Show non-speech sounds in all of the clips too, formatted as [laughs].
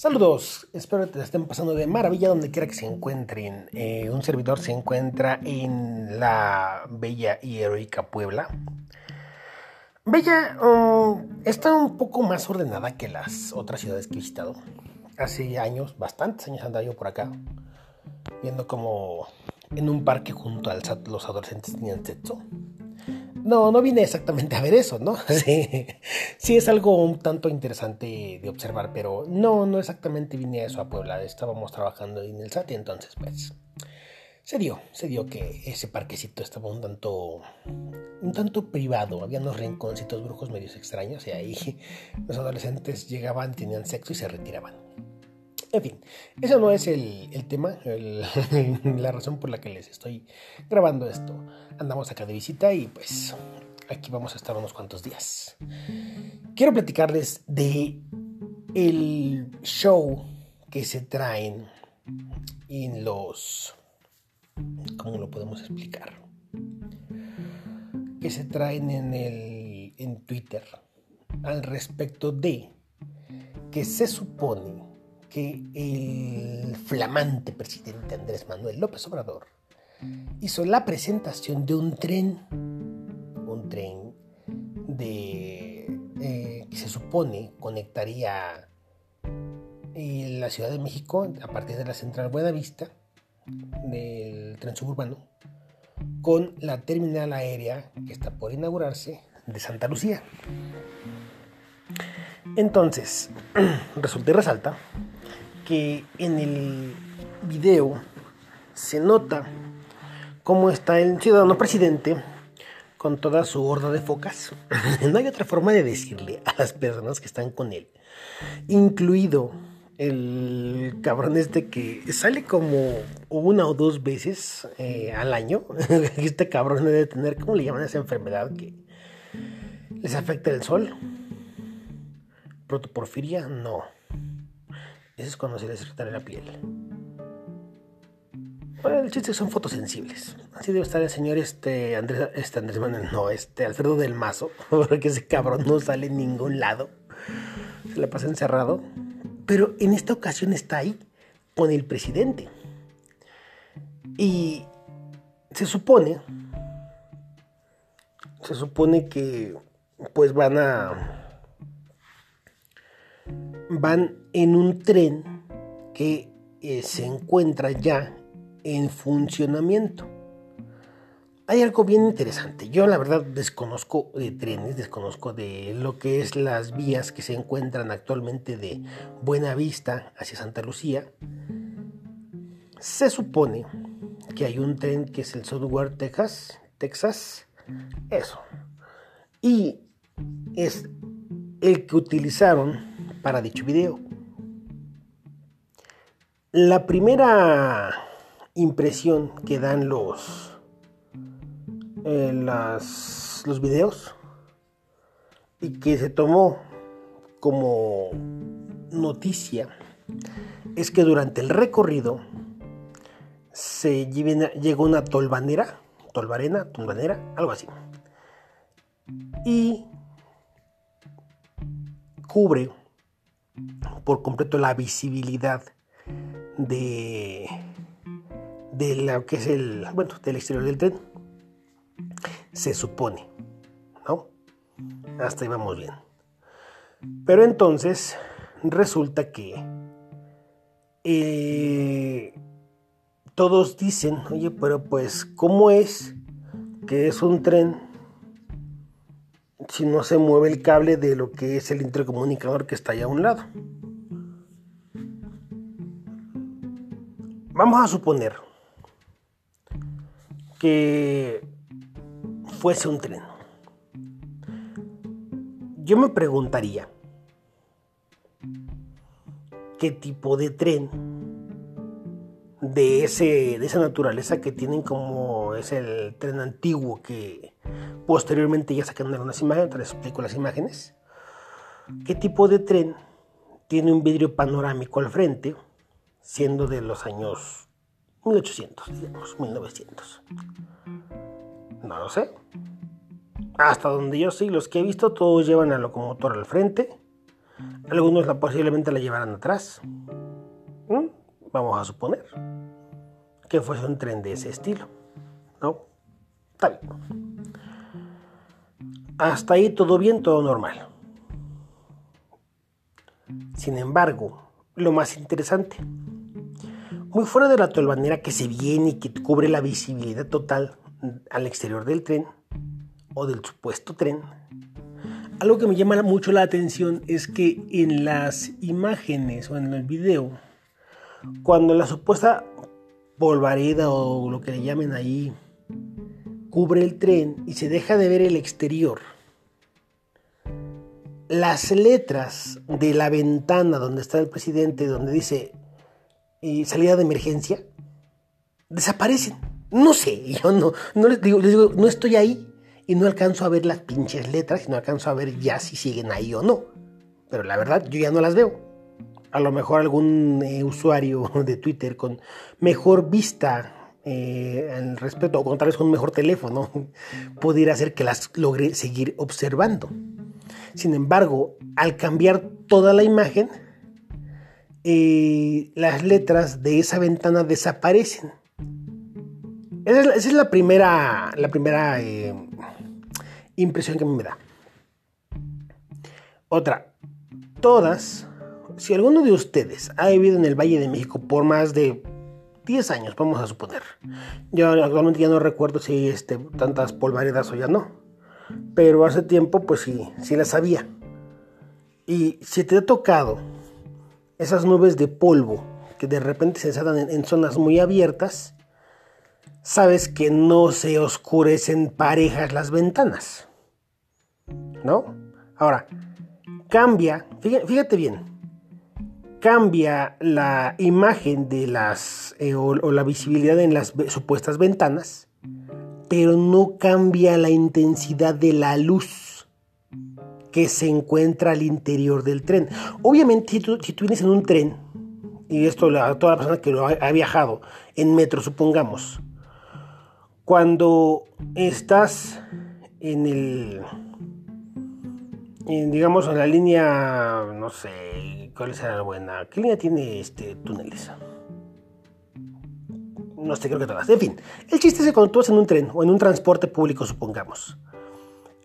Saludos, espero que te estén pasando de maravilla donde quiera que se encuentren. Eh, un servidor se encuentra en la bella y heroica Puebla. Bella um, está un poco más ordenada que las otras ciudades que he visitado. Hace años, bastantes años andaba yo por acá, viendo como en un parque junto al SAT los adolescentes tenían sexo. No, no vine exactamente a ver eso, ¿no? [laughs] Sí, es algo un tanto interesante de observar, pero no, no exactamente vine a eso a Puebla. Estábamos trabajando en el SAT y entonces pues se dio, se dio que ese parquecito estaba un tanto, un tanto privado. Había unos rinconcitos brujos medios extraños y ahí [laughs] los adolescentes llegaban, tenían sexo y se retiraban. En fin, eso no es el, tema, [laughs] la razón por la que les estoy grabando esto. Andamos acá de visita y pues aquí vamos a estar unos cuantos días. Quiero platicarles de el show que se traen en los... ¿Cómo lo podemos explicar? Que se traen en, el, en Twitter al respecto de que se supone que el flamante presidente Andrés Manuel López Obrador hizo la presentación de un tren, un tren eh, que se supone conectaría eh, la Ciudad de México a partir de la Central Buenavista del tren suburbano con la terminal aérea que está por inaugurarse de Santa Lucía. Entonces, [clears throat] resulta y resalta que en el video se nota cómo está el ciudadano presidente con toda su horda de focas. [laughs] no hay otra forma de decirle a las personas que están con él, incluido el cabrón este que sale como una o dos veces eh, al año. [laughs] este cabrón debe tener, ¿cómo le llaman esa enfermedad que les afecta el sol? ¿Protoporfiria? No. Eso es cuando se les irrita la piel. Bueno, el chiste son fotosensibles. Así debe estar el señor este Andrés, este Andrés Manuel, no, este Alfredo del Mazo, [laughs] porque ese cabrón no sale en ningún lado. Se le pasa encerrado. Pero en esta ocasión está ahí con el presidente. Y se supone, se supone que pues van a van en un tren que eh, se encuentra ya en funcionamiento. Hay algo bien interesante. Yo la verdad desconozco de trenes, desconozco de lo que es las vías que se encuentran actualmente de Buena Vista hacia Santa Lucía. Se supone que hay un tren que es el Software Texas, Texas, eso. Y es el que utilizaron para dicho video. La primera impresión que dan los, eh, los videos y que se tomó como noticia es que durante el recorrido se llegó una tolvanera, tolvarena, tolvanera, algo así. Y cubre por completo la visibilidad de, de lo que es el, bueno, del exterior del tren. Se supone, ¿no? Hasta ahí vamos bien. Pero entonces resulta que eh, todos dicen, oye, pero pues, ¿cómo es que es un tren si no se mueve el cable de lo que es el intercomunicador que está allá a un lado. Vamos a suponer que fuese un tren. Yo me preguntaría, ¿qué tipo de tren de, ese, de esa naturaleza que tienen como es el tren antiguo que Posteriormente ya sacaron algunas imágenes, les explico las imágenes. ¿Qué tipo de tren tiene un vidrio panorámico al frente, siendo de los años 1800, digamos, 1900? No lo sé. Hasta donde yo sé, los que he visto, todos llevan la locomotora al frente. Algunos la, posiblemente la llevarán atrás. ¿Mm? Vamos a suponer que fuese un tren de ese estilo. ¿No? Está bien. Hasta ahí todo bien, todo normal. Sin embargo, lo más interesante, muy fuera de la tolvanera que se viene y que cubre la visibilidad total al exterior del tren o del supuesto tren, algo que me llama mucho la atención es que en las imágenes o en el video, cuando la supuesta polvareda o lo que le llamen ahí cubre el tren y se deja de ver el exterior, las letras de la ventana donde está el presidente, donde dice y salida de emergencia, desaparecen. No sé, [laughs] yo no, no les digo, les digo, no estoy ahí y no alcanzo a ver las pinches letras y no alcanzo a ver ya si siguen ahí o no. Pero la verdad, yo ya no las veo. A lo mejor algún eh, usuario [laughs] de Twitter con mejor vista eh, al respecto, o con tal vez con un mejor teléfono, [laughs] pudiera hacer que las logre seguir observando. Sin embargo, al cambiar toda la imagen, eh, las letras de esa ventana desaparecen. Esa es la, primera, la primera impresión que me da. Otra, todas, si alguno de ustedes ha vivido en el Valle de México por más de 10 años, vamos a suponer. Yo actualmente ya no recuerdo si este, tantas polvaredas o ya no. Pero hace tiempo, pues sí, sí las sabía. Y si te ha tocado esas nubes de polvo que de repente se desatan en, zonas muy abiertas, sabes que no se oscurecen parejas las ventanas. ¿No? Ahora, cambia, fíjate, bien, cambia la imagen de las eh, o, la visibilidad en las supuestas ventanas, pero no cambia la intensidad de la luz que se encuentra al interior del tren. Obviamente, si tú, vienes en un tren, y esto a toda la persona que lo ha, viajado en metro, supongamos, cuando estás en el, digamos, en la línea, no sé, ¿cuál será la buena? ¿Qué línea tiene este túneles? No sé, creo que todas. En fin, el chiste es que cuando tú vas en un tren o en un transporte público, supongamos,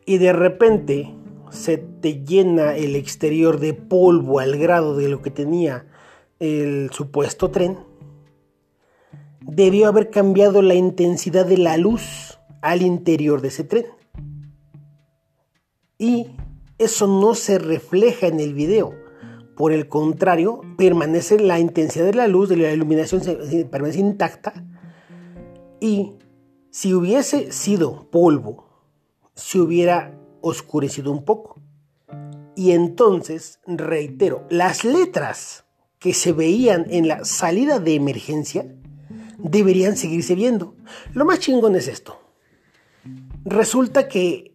y de repente se te llena el exterior de polvo al grado de lo que tenía el supuesto tren, debió haber cambiado la intensidad de la luz al interior de ese tren. Y eso no se refleja en el video. Por el contrario, permanece la intensidad de la luz, de la iluminación, permanece intacta. Y si hubiese sido polvo, se hubiera oscurecido un poco. Y entonces, reitero, las letras que se veían en la salida de emergencia deberían seguirse viendo. Lo más chingón es esto. Resulta que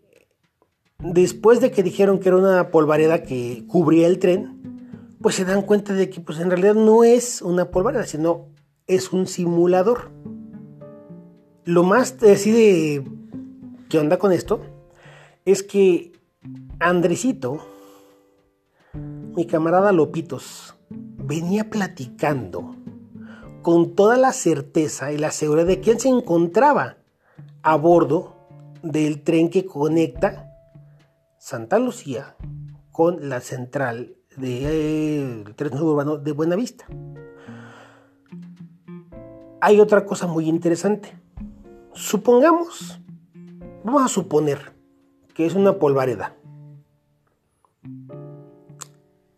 después de que dijeron que era una polvareda que cubría el tren, pues se dan cuenta de que pues en realidad no es una polvareda, sino es un simulador. Lo más decide qué onda con esto es que Andresito, mi camarada Lopitos, venía platicando con toda la certeza y la seguridad de quién se encontraba a bordo del tren que conecta Santa Lucía con la central del de, tren urbano de Buenavista. Hay otra cosa muy interesante. Supongamos, vamos a suponer que es una polvareda.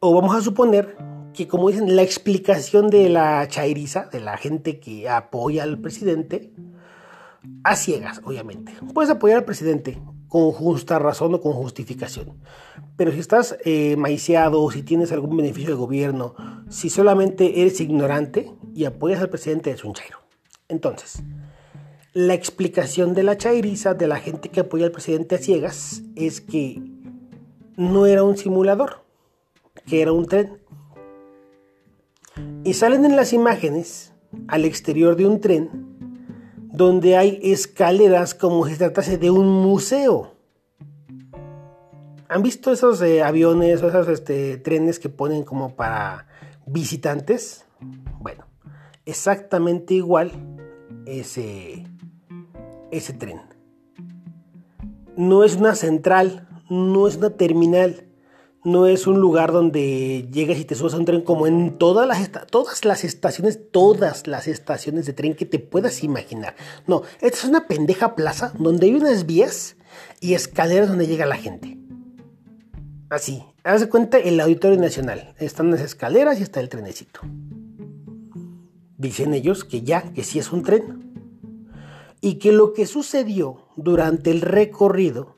O vamos a suponer que, como dicen, la explicación de la chairiza, de la gente que apoya al presidente, a ciegas, obviamente. Puedes apoyar al presidente con justa razón o con justificación. Pero si estás eh, maiciado si tienes algún beneficio de gobierno, si solamente eres ignorante y apoyas al presidente, es un chairo. Entonces, la explicación de la chairiza de la gente que apoya al presidente a ciegas es que no era un simulador, que era un tren. Y salen en las imágenes al exterior de un tren donde hay escaleras como si tratase de un museo. ¿Han visto esos eh, aviones o esos este, trenes que ponen como para visitantes? Bueno, exactamente igual ese, ese tren. No es una central, no es una terminal, no es un lugar donde llegas y te subes a un tren como en todas las, todas las estaciones, todas las estaciones de tren que te puedas imaginar. No, esta es una pendeja plaza donde hay unas vías y escaleras donde llega la gente. Así, haz de cuenta el Auditorio Nacional. Están las escaleras y está el trenecito. Dicen ellos que ya, que sí es un tren. Y que lo que sucedió durante el recorrido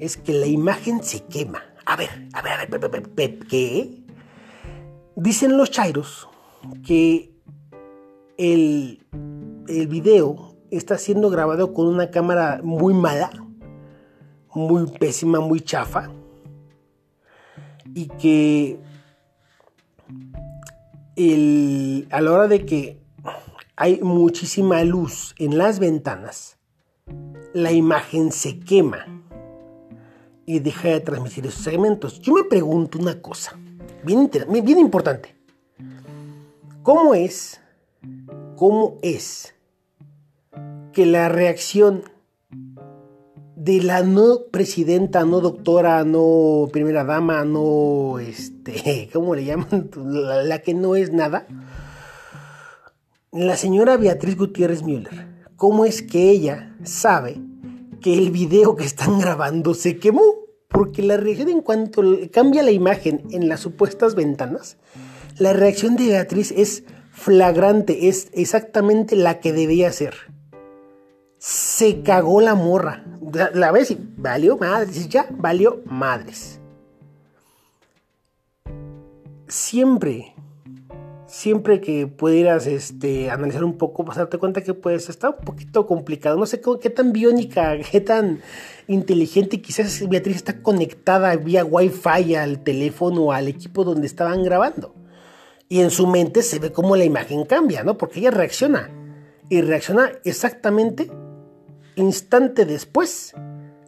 es que la imagen se quema. A ver, a ver, a ver, ¿qué? Dicen los chairos que el, el video está siendo grabado con una cámara muy mala, muy pésima, muy chafa y que a la hora de que hay muchísima luz en las ventanas, la imagen se quema y deja de transmitir esos segmentos. Yo me pregunto una cosa, bien, bien importante. ¿Cómo es, cómo es que la reacción de la no presidenta, no doctora, no primera dama, no, este, [laughs] ¿cómo le llaman? La, que no es nada. La señora Beatriz Gutiérrez Müller, ¿cómo es que ella sabe que el video que están grabando se quemó? Porque la reacción en cuanto cambia la imagen en las supuestas ventanas, la reacción de Beatriz es flagrante, es exactamente la que debía ser se cagó la morra. La, ves y valió madres. Ya valió madres. Siempre, siempre que pudieras este, analizar un poco, vas a darte cuenta que pues está un poquito complicado. No sé qué tan biónica, qué tan inteligente. Quizás Beatriz está conectada vía wifi al teléfono, al equipo donde estaban grabando. Y en su mente se ve cómo la imagen cambia, ¿no? Porque ella reacciona. Y reacciona exactamente instante después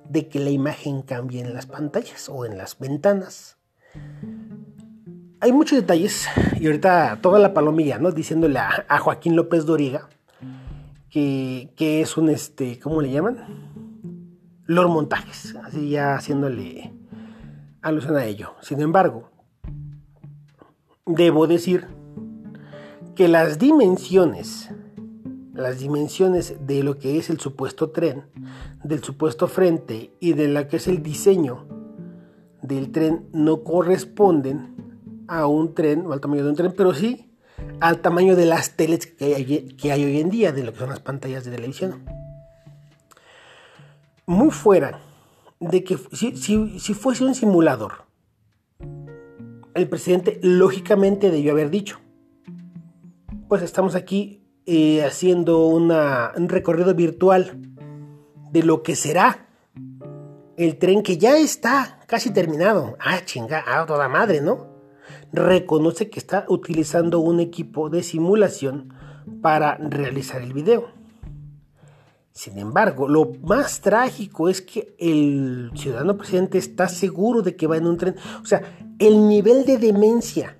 de que la imagen cambie en las pantallas o en las ventanas. Hay muchos detalles y ahorita toda la palomilla, ¿no? Diciéndole a, Joaquín López Doriga que, que, es un, este, ¿cómo le llaman? Lord Montajes, así ya haciéndole alusión a ello. Sin embargo, debo decir que las dimensiones las dimensiones de lo que es el supuesto tren, del supuesto frente y de lo que es el diseño del tren no corresponden a un tren o al tamaño de un tren, pero sí al tamaño de las teles que hay, que hay hoy en día, de lo que son las pantallas de televisión. Muy fuera de que si, si fuese un simulador, el presidente lógicamente debió haber dicho, pues estamos aquí eh, haciendo un recorrido virtual de lo que será el tren que ya está casi terminado. Ah, chinga, a toda madre, ¿no? Reconoce que está utilizando un equipo de simulación para realizar el video. Sin embargo, lo más trágico es que el ciudadano presidente está seguro de que va en un tren. O sea, el nivel de demencia,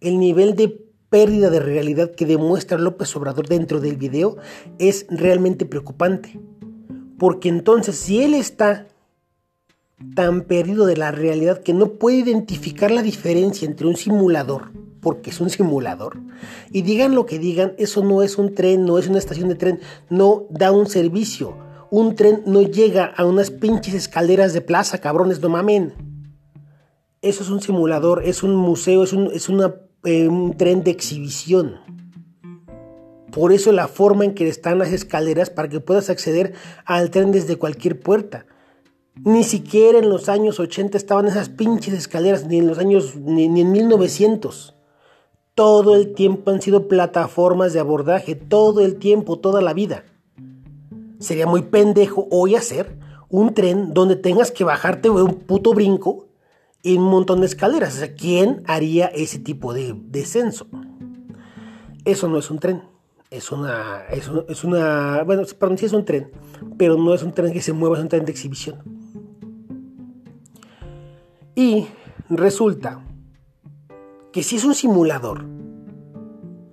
el nivel de pérdida de realidad que demuestra López Obrador dentro del video es realmente preocupante. Porque entonces si él está tan perdido de la realidad que no puede identificar la diferencia entre un simulador, porque es un simulador, y digan lo que digan, eso no es un tren, no es una estación de tren, no da un servicio. Un tren no llega a unas pinches escaleras de plaza, cabrones, no mamen. Eso es un simulador, es un museo, es, es una un tren de exhibición. Por eso la forma en que están las escaleras para que puedas acceder al tren desde cualquier puerta. Ni siquiera en los años 80 estaban esas pinches escaleras, ni en los años, ni, en 1900. Todo el tiempo han sido plataformas de abordaje, todo el tiempo, toda la vida. Sería muy pendejo hoy hacer un tren donde tengas que bajarte un puto brinco y un montón de escaleras. O sea, ¿quién haría ese tipo de descenso? Eso no es un tren. Es una, es, una, bueno, perdón, sí es un tren, pero no es un tren que se mueva, es un tren de exhibición. Y resulta que si es un simulador,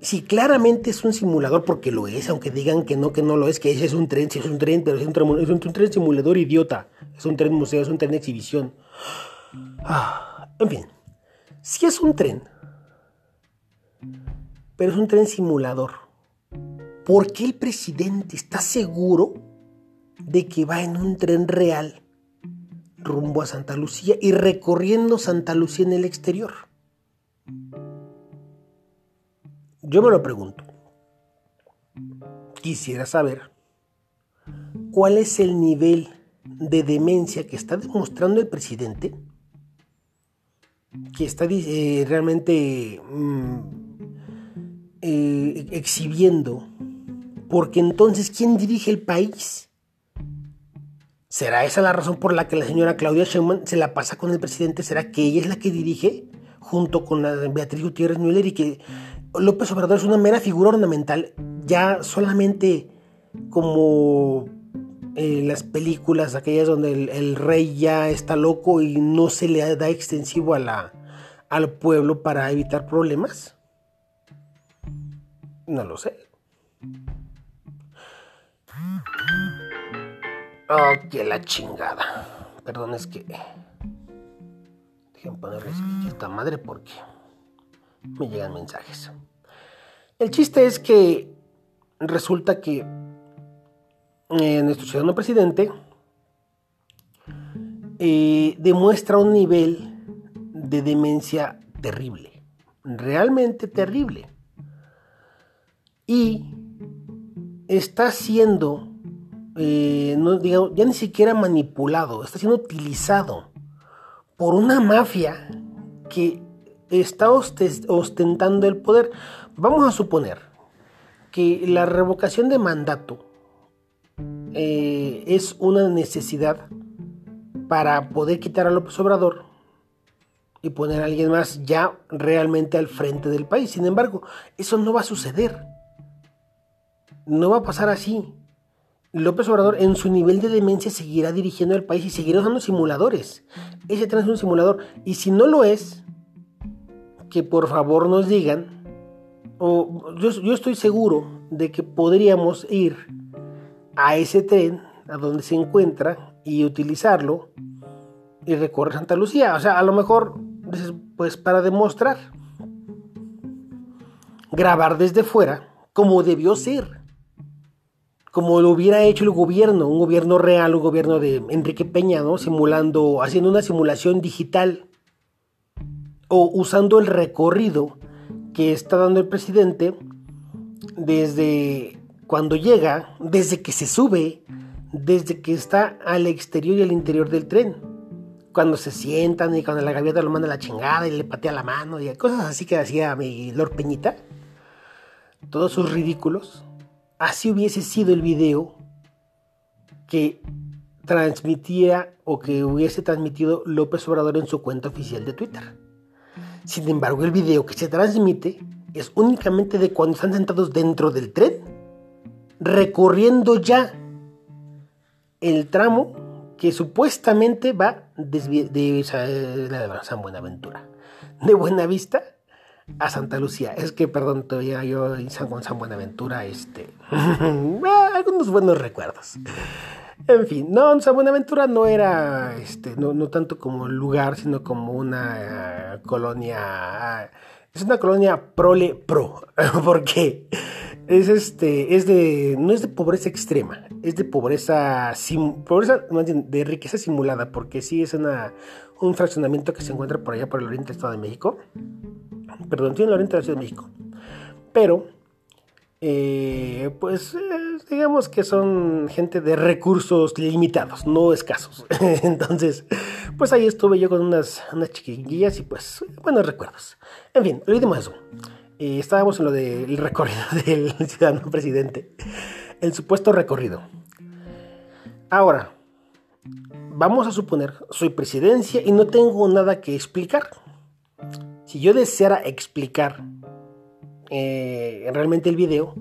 si claramente es un simulador, porque lo es, aunque digan que no, que no lo es, que ese es un tren, si es un tren, pero es un tren, es un tren simulador idiota, es un tren museo, es un tren exhibición. Ah, en fin, si es un tren, pero es un tren simulador, ¿por qué el presidente está seguro de que va en un tren real rumbo a Santa Lucía y recorriendo Santa Lucía en el exterior? Yo me lo pregunto. Quisiera saber cuál es el nivel de demencia que está demostrando el presidente, que está eh, realmente mm, eh, exhibiendo, porque entonces, ¿quién dirige el país? ¿Será esa la razón por la que la señora Claudia Sheinbaum se la pasa con el presidente? ¿Será que ella es la que dirige junto con Beatriz Gutiérrez Müller y que López Obrador es una mera figura ornamental, ya solamente como eh, las películas aquellas donde el, rey ya está loco y no se le da extensivo al pueblo para evitar problemas? No lo sé. Oh, la chingada. Perdón, es que. Dejen ponerle esta madre porque me llegan mensajes. El chiste es que resulta que eh, nuestro ciudadano presidente eh, demuestra un nivel de demencia terrible, realmente terrible. Y está siendo, eh, ya ni siquiera manipulado, está siendo utilizado por una mafia que está ostentando el poder. Vamos a suponer que la revocación de mandato eh, es una necesidad para poder quitar a López Obrador y poner a alguien más ya realmente al frente del país. Sin embargo, eso no va a suceder. No va a pasar así. López Obrador en su nivel de demencia seguirá dirigiendo el país y seguirá usando simuladores. Ese tren es un simulador. Y si no lo es, que por favor nos digan, o yo, estoy seguro de que podríamos ir a ese tren, a donde se encuentra, y utilizarlo y recorrer Santa Lucía. O sea, a lo mejor, pues para demostrar, grabar desde fuera, como debió ser, como lo hubiera hecho el gobierno, un gobierno real, un gobierno de Enrique Peña, ¿no? Simulando, haciendo una simulación digital o usando el recorrido que está dando el presidente desde cuando llega, desde que se sube, desde que está al exterior y al interior del tren. Cuando se sientan y cuando la gaviota lo manda a la chingada y le patea la mano y cosas así que hacía mi Lord Peñita. Todos sus ridículos. Así hubiese sido el video que transmitía o que hubiese transmitido López Obrador en su cuenta oficial de Twitter. Sin embargo, el video que se transmite es únicamente de cuando están sentados dentro del tren, recorriendo ya el tramo que supuestamente va de, San Buenaventura, de Buenavista a Santa Lucía. Es que, perdón, todavía yo en San, San Buenaventura, este, [laughs] algunos buenos recuerdos. En fin, no, San Buenaventura no era, este, no, no tanto como lugar, sino como una eh, colonia, es una colonia prole pro, [laughs] porque es este, es de, no es de pobreza extrema, es de pobreza, pobreza de riqueza simulada, porque sí es una, un fraccionamiento que se encuentra por allá por el oriente del Estado de México, perdón, en el oriente de la Ciudad de México, pero eh, pues eh, digamos que son gente de recursos limitados, no escasos. [laughs] Entonces, pues ahí estuve yo con unas, unas chiquillas y pues buenos recuerdos. En fin, olvidemos eso. Eh, estábamos en lo del recorrido [laughs] del ciudadano presidente. El supuesto recorrido. Ahora, vamos a suponer, soy presidencia y no tengo nada que explicar. Si yo deseara explicar eh, realmente el video,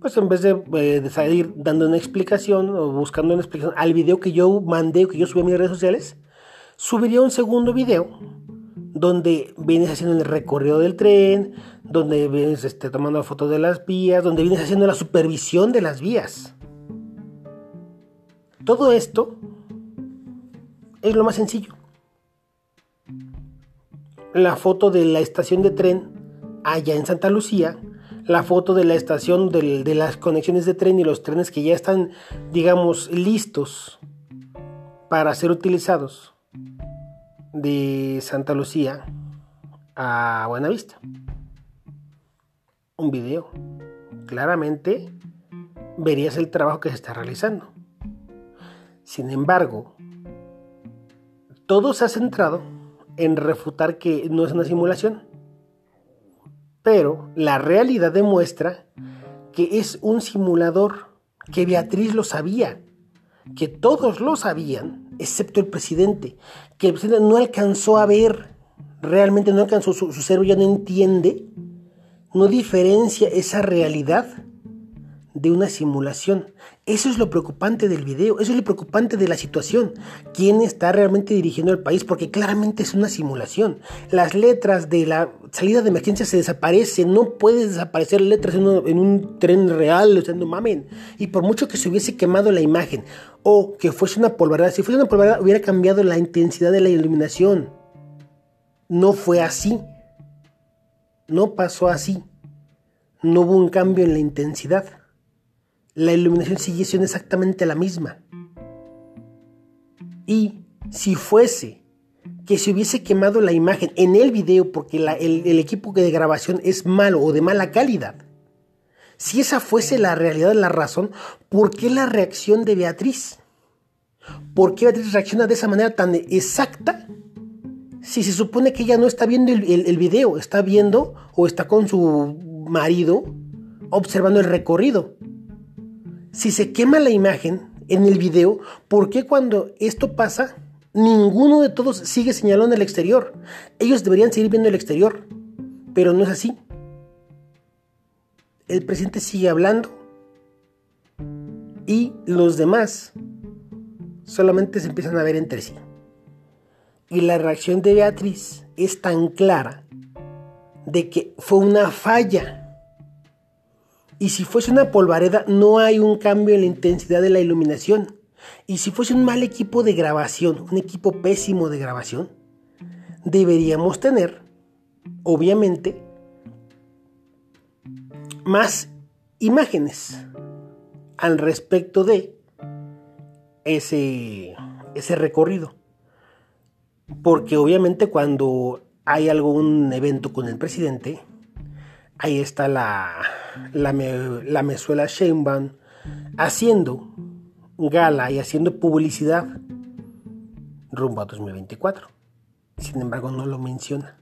pues en vez de, eh, de, salir dando una explicación o buscando una explicación al video que yo mandé o que yo subí a mis redes sociales, subiría un segundo video donde vienes haciendo el recorrido del tren, donde vienes este, tomando fotos de las vías, donde vienes haciendo la supervisión de las vías. Todo esto es lo más sencillo. La foto de la estación de tren allá en Santa Lucía, la foto de la estación de, las conexiones de tren y los trenes que ya están, digamos, listos para ser utilizados de Santa Lucía a Buenavista. Un video. Claramente verías el trabajo que se está realizando. Sin embargo, todo se ha centrado en refutar que no es una simulación. Pero la realidad demuestra que es un simulador, que Beatriz lo sabía, que todos lo sabían, excepto el presidente, que el presidente no alcanzó a ver, realmente no alcanzó, su, cerebro ya no entiende, no diferencia esa realidad de una simulación. Eso es lo preocupante del video, eso es lo preocupante de la situación. ¿Quién está realmente dirigiendo el país? Porque claramente es una simulación. Las letras de la salida de emergencia se desaparecen, no puedes desaparecer letras en un, tren real, o sea, no mamen. Y por mucho que se hubiese quemado la imagen o que fuese una polvareda, si fuese una polvareda hubiera cambiado la intensidad de la iluminación. No fue así. No pasó así. No hubo un cambio en la intensidad la iluminación sigue siendo exactamente la misma. Y si fuese que se hubiese quemado la imagen en el video porque el, equipo de grabación es malo o de mala calidad, si esa fuese la realidad, la razón, ¿por qué la reacción de Beatriz? ¿Por qué Beatriz reacciona de esa manera tan exacta? Si se supone que ella no está viendo el, el video, está viendo o está con su marido observando el recorrido si se quema la imagen en el video, ¿por qué cuando esto pasa, ninguno de todos sigue señalando el exterior? Ellos deberían seguir viendo el exterior, pero no es así. El presidente sigue hablando y los demás solamente se empiezan a ver entre sí. Y la reacción de Beatriz es tan clara de que fue una falla y si fuese una polvareda, no hay un cambio en la intensidad de la iluminación. Y si fuese un mal equipo de grabación, un equipo pésimo de grabación, deberíamos tener, obviamente, más imágenes al respecto de ese, ese recorrido. Porque obviamente cuando hay algún evento con el presidente, ahí está la, la, la Mesuela Sheinbaum haciendo gala y haciendo publicidad rumbo a 2024. Sin embargo, no lo menciona.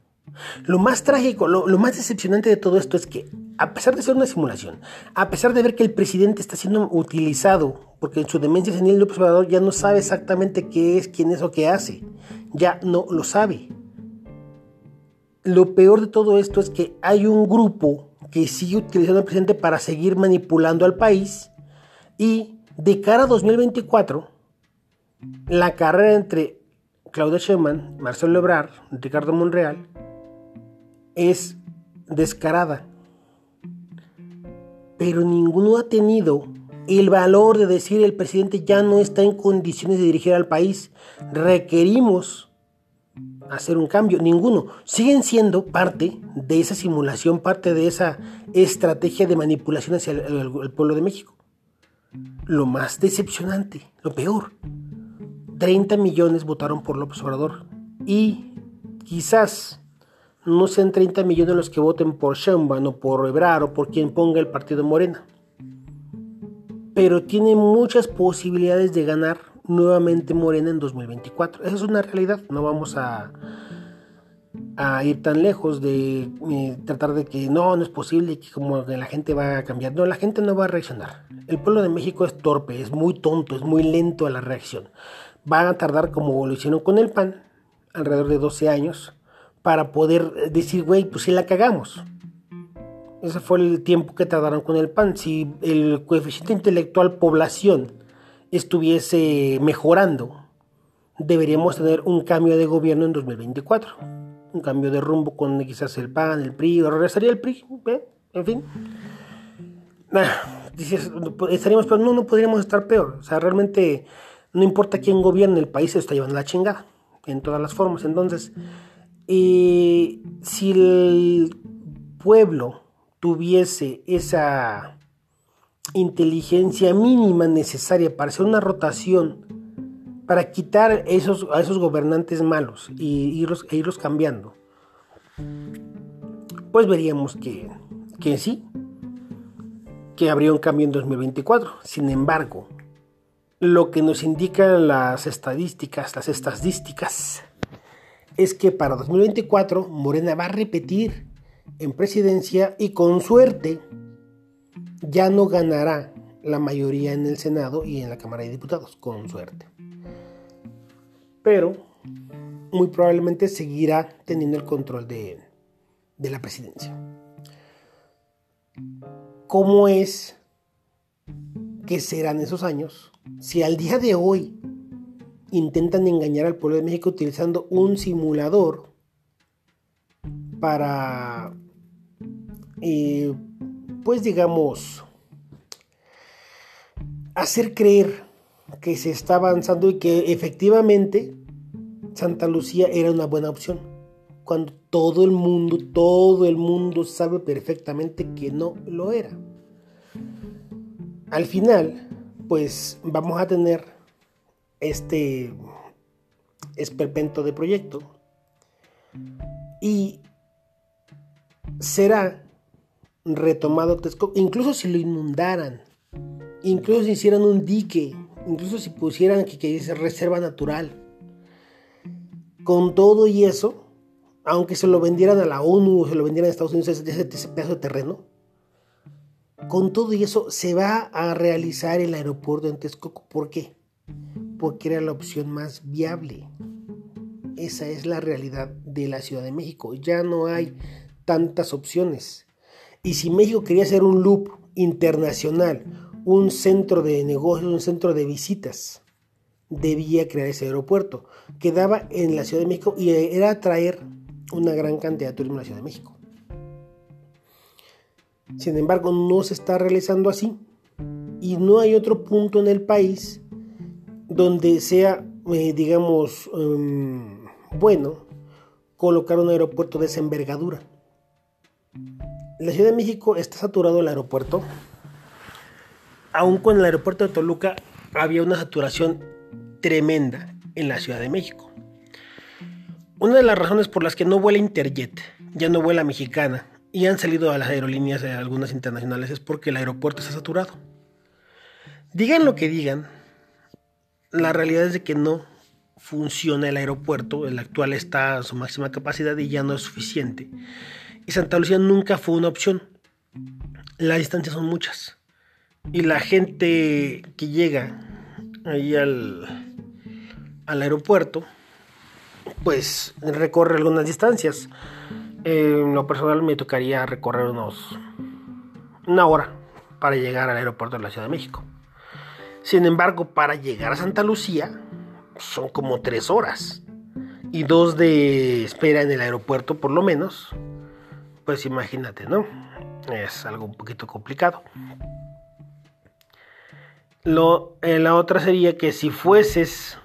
Lo más trágico, lo, más decepcionante de todo esto es que, a pesar de ser una simulación, a pesar de ver que el presidente está siendo utilizado, porque en su demencia senil el observador ya no sabe exactamente qué es, quién es o qué hace, ya no lo sabe. Lo peor de todo esto es que hay un grupo que sigue utilizando al presidente para seguir manipulando al país y de cara a 2024 la carrera entre Claudia Sheinbaum, Marcelo Ebrard, Ricardo Monreal es descarada. Pero ninguno ha tenido el valor de decir el presidente ya no está en condiciones de dirigir al país. Requerimos hacer un cambio, ninguno. Siguen siendo parte de esa simulación, parte de esa estrategia de manipulación hacia el, pueblo de México. Lo más decepcionante, lo peor, 30 millones votaron por López Obrador y quizás no sean 30 millones los que voten por Sheinbaum o por Ebrard o por quien ponga el partido Morena. Pero tiene muchas posibilidades de ganar nuevamente Morena en 2024. Esa es una realidad, no vamos a, ir tan lejos de eh, tratar de que no, no es posible, que como que la gente va a cambiar. No, la gente no va a reaccionar. El pueblo de México es torpe, es muy tonto, es muy lento a la reacción. Van a tardar como lo hicieron con el PAN, alrededor de 12 años, para poder decir, güey, pues si la cagamos. Ese fue el tiempo que tardaron con el PAN. Si el coeficiente intelectual población estuviese mejorando, deberíamos tener un cambio de gobierno en 2024. Un cambio de rumbo con quizás el PAN, el PRI, o regresaría el PRI, ¿eh? en fin. dices, estaríamos, pero no, no podríamos estar peor. O sea, realmente no importa quién gobierne, el país se está llevando la chingada, en todas las formas. Entonces, eh, si el pueblo tuviese esa inteligencia mínima necesaria para hacer una rotación, para quitar esos, a esos gobernantes malos y irlos, e irlos cambiando, pues veríamos que, que sí, que habría un cambio en 2024. Sin embargo, lo que nos indican las estadísticas, las estadísticas, es que para 2024 Morena va a repetir en presidencia y con suerte ya no ganará la mayoría en el Senado y en la Cámara de Diputados, con suerte. Pero muy probablemente seguirá teniendo el control de, de la presidencia. ¿Cómo es que serán esos años si al día de hoy intentan engañar al pueblo de México utilizando un simulador para eh, pues digamos, hacer creer que se está avanzando y que efectivamente Santa Lucía era una buena opción. Cuando todo el mundo, todo el mundo sabe perfectamente que no lo era. Al final, pues vamos a tener este esperpento de proyecto y será retomado Texcoco, incluso si lo inundaran, incluso si hicieran un dique, incluso si pusieran que, que reserva natural. Con todo y eso, aunque se lo vendieran a la ONU o se lo vendieran a Estados Unidos, ese, ese pedazo de terreno, con todo y eso se va a realizar el aeropuerto en Texcoco. ¿Por qué? Porque era la opción más viable. Esa es la realidad de la Ciudad de México. Ya no hay tantas opciones. Y si México quería ser un loop internacional, un centro de negocios, un centro de visitas, debía crear ese aeropuerto. Quedaba en la Ciudad de México y era atraer una gran cantidad de turismo a la Ciudad de México. Sin embargo, no se está realizando así. Y no hay otro punto en el país donde sea, eh, digamos, em, bueno colocar un aeropuerto de esa envergadura la Ciudad de México está saturado el aeropuerto. Aún con el aeropuerto de Toluca había una saturación tremenda en la Ciudad de México. Una de las razones por las que no vuela Interjet, ya no vuela Mexicana, y han salido a las aerolíneas de algunas internacionales es porque el aeropuerto está saturado. Digan lo que digan, la realidad es de que no funciona el aeropuerto, el actual está a su máxima capacidad y ya no es suficiente y Santa Lucía nunca fue una opción. Las distancias son muchas. Y la gente que llega ahí al, al aeropuerto, pues recorre algunas distancias. en lo personal me tocaría recorrer unos una hora para llegar al aeropuerto de la Ciudad de México. Sin embargo, para llegar a Santa Lucía son como tres horas y dos de espera en el aeropuerto por lo menos pues imagínate, ¿no? Es algo un poquito complicado. Lo, eh, la otra sería que si fueses,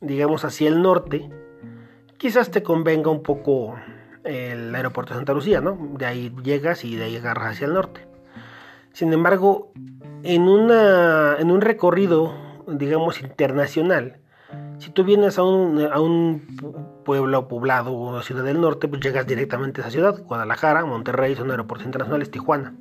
digamos, hacia el norte, quizás te convenga un poco el aeropuerto de Santa Lucía, ¿no? De ahí llegas y de ahí agarras hacia el norte. Sin embargo, en, una, en un recorrido, digamos, internacional, si tú vienes a un pueblo poblado o ciudad del norte, pues llegas directamente a esa ciudad. Guadalajara, Monterrey son aeropuertos internacionales, Tijuana.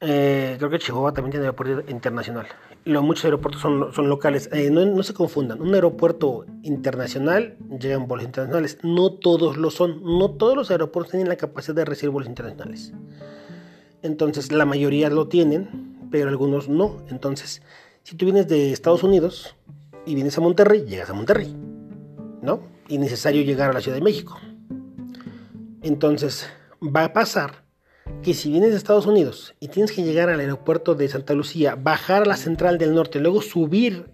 Eh, creo que Chihuahua también tiene aeropuerto internacional. Los, muchos aeropuertos son, son locales. Eh, no, no, se confundan. Un aeropuerto internacional llegan vuelos internacionales. No todos lo son. No todos los aeropuertos tienen la capacidad de recibir vuelos internacionales. Entonces, la mayoría lo tienen, pero algunos no. Entonces, si tú vienes de Estados Unidos, y vienes a Monterrey, llegas a Monterrey, ¿no? Y necesario llegar a la Ciudad de México. Entonces, va a pasar que si vienes de Estados Unidos y tienes que llegar al aeropuerto de Santa Lucía, bajar a la central del norte, luego subir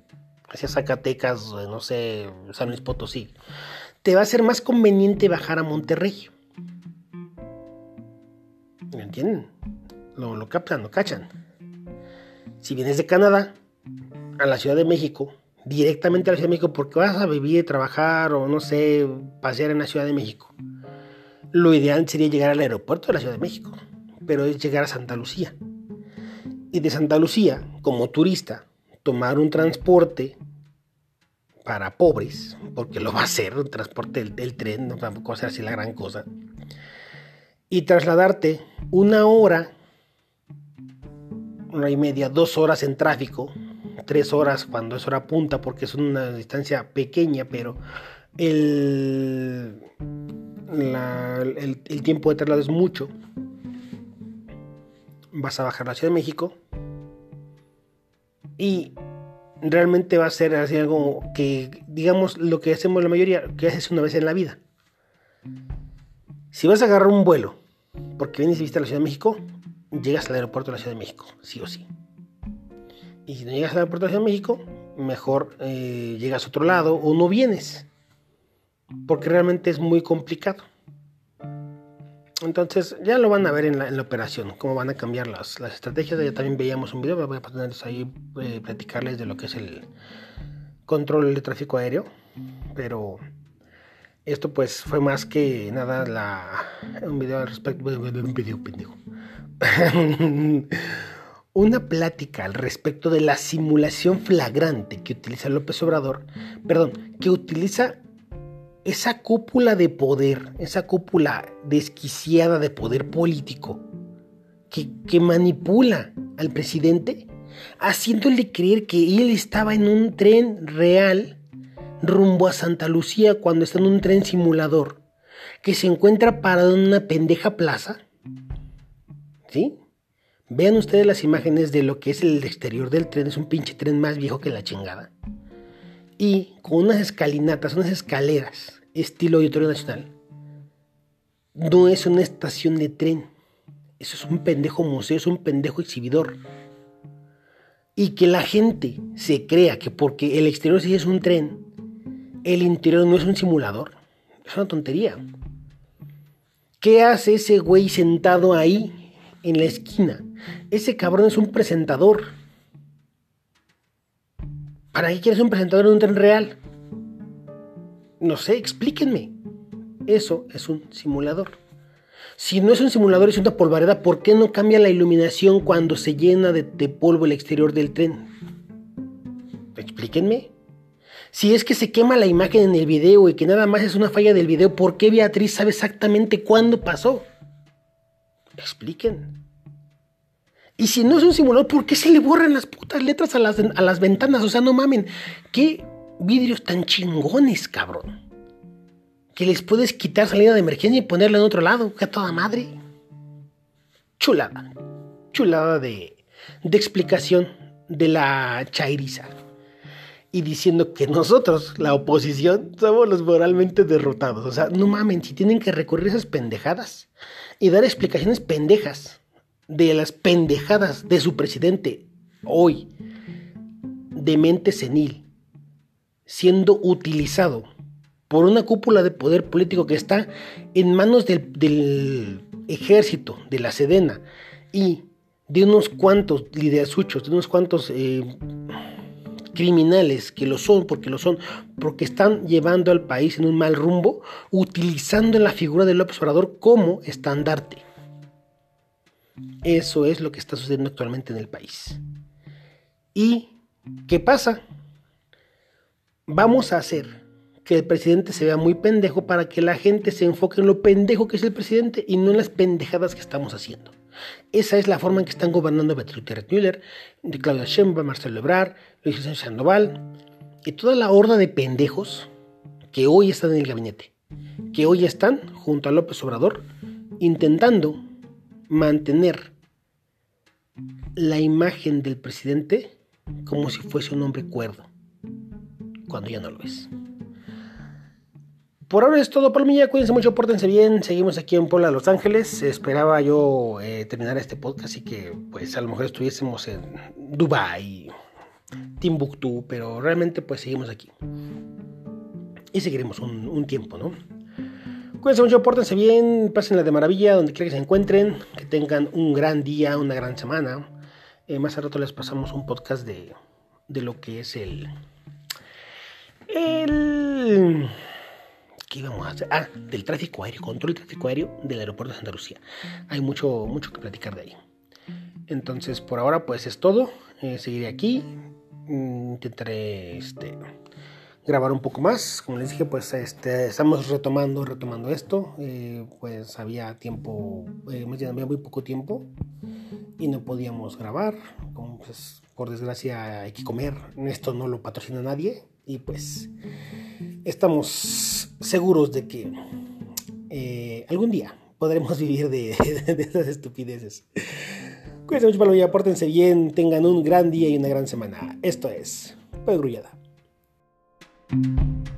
hacia Zacatecas, no sé, San Luis Potosí, te va a ser más conveniente bajar a Monterrey. ¿Me entienden? Lo, lo captan, lo cachan. Si vienes de Canadá a la Ciudad de México, directamente a la Ciudad de México, porque vas a vivir, trabajar o no sé, pasear en la Ciudad de México. Lo ideal sería llegar al aeropuerto de la Ciudad de México, pero es llegar a Santa Lucía. Y de Santa Lucía, como turista, tomar un transporte para pobres, porque lo va a hacer, un transporte del, tren, no tampoco va a ser así la gran cosa, y trasladarte una hora, una y media, dos horas en tráfico, tres horas cuando es hora punta, porque es una distancia pequeña, pero el, el, tiempo de traslado es mucho. Vas a bajar a la Ciudad de México y realmente va a ser algo que, digamos, lo que hacemos la mayoría, que haces una vez en la vida. Si vas a agarrar un vuelo porque vienes y visitar la Ciudad de México, llegas al aeropuerto de la Ciudad de México, sí o sí. Y si no llegas al aeropuerto de Ciudad de México, mejor eh, llegas a otro lado o no vienes. Porque realmente es muy complicado. Entonces ya lo van a ver en la, operación, cómo van a cambiar las, estrategias. Ya también veíamos un video, voy a ponerles ahí, eh, platicarles de lo que es el control de tráfico aéreo. Pero esto pues fue más que nada la, un video al respecto, [laughs] un video pendejo. Una plática al respecto de la simulación flagrante que utiliza López Obrador, perdón, que utiliza esa cúpula de poder, esa cúpula desquiciada de poder político, que, manipula al presidente, haciéndole creer que él estaba en un tren real rumbo a Santa Lucía cuando está en un tren simulador, que se encuentra parado en una pendeja plaza. ¿Sí? Vean ustedes las imágenes de lo que es el exterior del tren. Es un pinche tren más viejo que la chingada. Y con unas escalinatas, unas escaleras, estilo Auditorio Nacional. No es una estación de tren. Eso es un pendejo museo, es un pendejo exhibidor. Y que la gente se crea que porque el exterior sí es un tren, el interior no es un simulador. Es una tontería. ¿Qué hace ese güey sentado ahí en la esquina? Ese cabrón es un presentador. ¿Para qué quieres un presentador en un tren real? No sé, explíquenme. Eso es un simulador. Si no es un simulador, es una polvareda, ¿por qué no cambia la iluminación cuando se llena de, de polvo el exterior del tren? Explíquenme. Si es que se quema la imagen en el video y que nada más es una falla del video, ¿por qué Beatriz sabe exactamente cuándo pasó? Expliquen. Y si no es un simulador, ¿por qué se le borran las putas letras a las, a las ventanas? O sea, no mamen. ¿Qué vidrios tan chingones, cabrón? Que les puedes quitar salida de emergencia y ponerla en otro lado. Que toda madre. Chulada. Chulada de, de explicación de la chairiza. Y diciendo que nosotros, la oposición, somos los moralmente derrotados. O sea, no mamen, si tienen que recurrir a esas pendejadas y dar explicaciones pendejas de las pendejadas de su presidente hoy, de mente senil, siendo utilizado por una cúpula de poder político que está en manos del, ejército, de la Sedena y de unos cuantos lidersuchos, de unos cuantos eh, criminales que lo son, porque lo son, porque están llevando al país en un mal rumbo, utilizando la figura de López Obrador como estandarte. Eso es lo que está sucediendo actualmente en el país. ¿Y qué pasa? Vamos a hacer que el presidente se vea muy pendejo para que la gente se enfoque en lo pendejo que es el presidente y no en las pendejadas que estamos haciendo. Esa es la forma en que están gobernando Beatriz Müller, Claudia Sheinbaum, Marcelo Ebrard, Luis Vicente Sandoval y toda la horda de pendejos que hoy están en el gabinete, que hoy están junto a López Obrador intentando mantener la imagen del presidente como si fuese un hombre cuerdo, cuando ya no lo es. Por ahora es todo, Palomilla. Cuídense mucho, pórtense bien. Seguimos aquí en Puebla, Los Ángeles. Esperaba yo eh, terminar este podcast y que, pues, a lo mejor estuviésemos en Dubai, Timbuktu, pero realmente pues seguimos aquí. Y seguiremos un, tiempo, ¿no? Cuídense mucho, pórtense bien, pásenla de maravilla donde quiera que se encuentren, que tengan un gran día, una gran semana. Eh, más a rato les pasamos un podcast de, de lo que es el... El... ¿Qué íbamos a hacer? Ah, del tráfico aéreo, control del tráfico aéreo del aeropuerto de Santa Lucía. Hay mucho, mucho que platicar de ahí. Entonces, por ahora, pues es todo. Eh, seguiré aquí. Mm, intentaré este, grabar un poco más. Como les dije, pues este, estamos retomando, retomando esto. Eh, pues había tiempo, eh, había muy poco tiempo y no podíamos grabar. Pues, por desgracia hay que comer. Esto no lo patrocina nadie. Y pues estamos seguros de que eh, algún día podremos [laughs] vivir de, de, esas estupideces. Cuídense mucho, Palomilla, pórtense bien, tengan un gran día y una gran semana. Esto es Thank you.